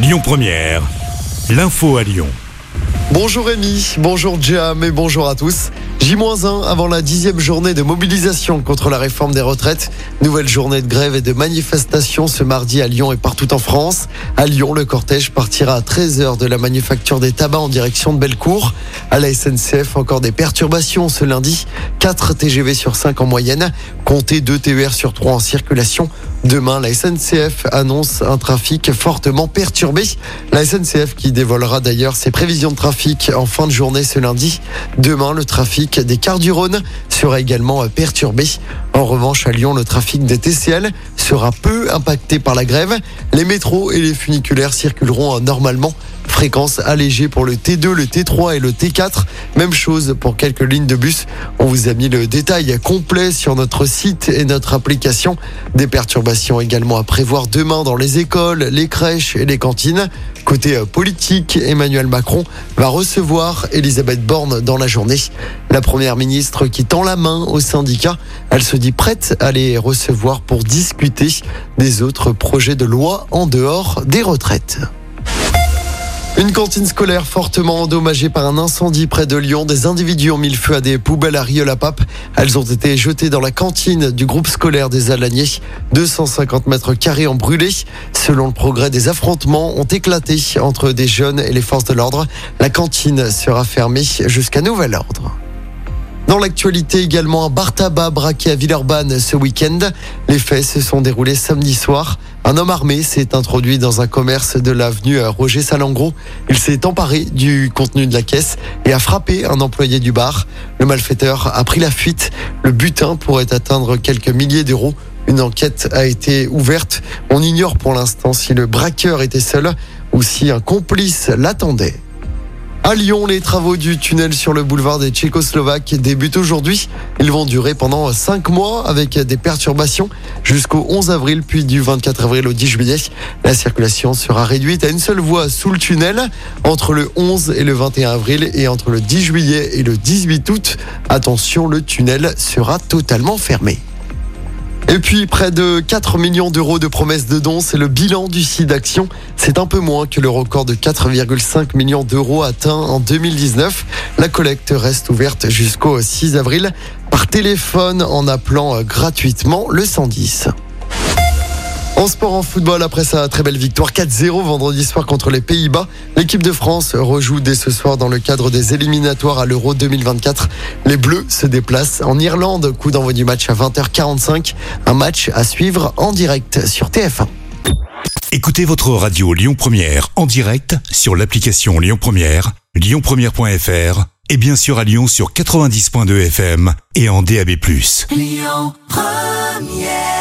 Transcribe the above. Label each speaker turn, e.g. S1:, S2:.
S1: Lyon Première, l'info à Lyon.
S2: Bonjour Rémi, bonjour Jam et bonjour à tous. J-1 avant la dixième journée de mobilisation contre la réforme des retraites. Nouvelle journée de grève et de manifestation ce mardi à Lyon et partout en France. À Lyon, le cortège partira à 13h de la manufacture des tabacs en direction de Bellecour. À la SNCF, encore des perturbations ce lundi. 4 TGV sur 5 en moyenne. Comptez 2 TER sur 3 en circulation. Demain, la SNCF annonce un trafic fortement perturbé. La SNCF qui dévoilera d'ailleurs ses prévisions de trafic en fin de journée ce lundi. Demain, le trafic des cars du Rhône sera également perturbé. En revanche, à Lyon, le trafic des TCL sera peu impacté par la grève. Les métros et les funiculaires circuleront normalement Fréquence allégée pour le T2, le T3 et le T4. Même chose pour quelques lignes de bus. On vous a mis le détail complet sur notre site et notre application. Des perturbations également à prévoir demain dans les écoles, les crèches et les cantines. Côté euh, politique, Emmanuel Macron va recevoir Elisabeth Borne dans la journée. La première ministre qui tend la main aux syndicats, elle se dit prête à les recevoir pour discuter des autres projets de loi en dehors des retraites. Une cantine scolaire fortement endommagée par un incendie près de Lyon. Des individus ont mis le feu à des poubelles à Rieux-la-Pape. Elles ont été jetées dans la cantine du groupe scolaire des Alaniers. 250 mètres carrés ont brûlé. Selon le progrès, des affrontements ont éclaté entre des jeunes et les forces de l'ordre. La cantine sera fermée jusqu'à nouvel ordre. Dans l'actualité également, un bar tabac braqué à Villeurbanne ce week-end. Les faits se sont déroulés samedi soir. Un homme armé s'est introduit dans un commerce de l'avenue Roger Salengro. Il s'est emparé du contenu de la caisse et a frappé un employé du bar. Le malfaiteur a pris la fuite. Le butin pourrait atteindre quelques milliers d'euros. Une enquête a été ouverte. On ignore pour l'instant si le braqueur était seul ou si un complice l'attendait. À Lyon, les travaux du tunnel sur le boulevard des Tchécoslovaques débutent aujourd'hui. Ils vont durer pendant 5 mois avec des perturbations jusqu'au 11 avril, puis du 24 avril au 10 juillet. La circulation sera réduite à une seule voie sous le tunnel entre le 11 et le 21 avril et entre le 10 juillet et le 18 août. Attention, le tunnel sera totalement fermé. Et puis, près de 4 millions d'euros de promesses de dons, c'est le bilan du site d'action. C'est un peu moins que le record de 4,5 millions d'euros atteint en 2019. La collecte reste ouverte jusqu'au 6 avril par téléphone en appelant gratuitement le 110. En sport, en football, après sa très belle victoire 4-0 vendredi soir contre les Pays-Bas, l'équipe de France rejoue dès ce soir dans le cadre des éliminatoires à l'Euro 2024. Les Bleus se déplacent en Irlande. Coup d'envoi du match à 20h45. Un match à suivre en direct sur TF1.
S1: Écoutez votre radio Lyon Première en direct sur l'application Lyon Première, lyonpremière.fr et bien sûr à Lyon sur 90.2 FM et en DAB+. Lyon Première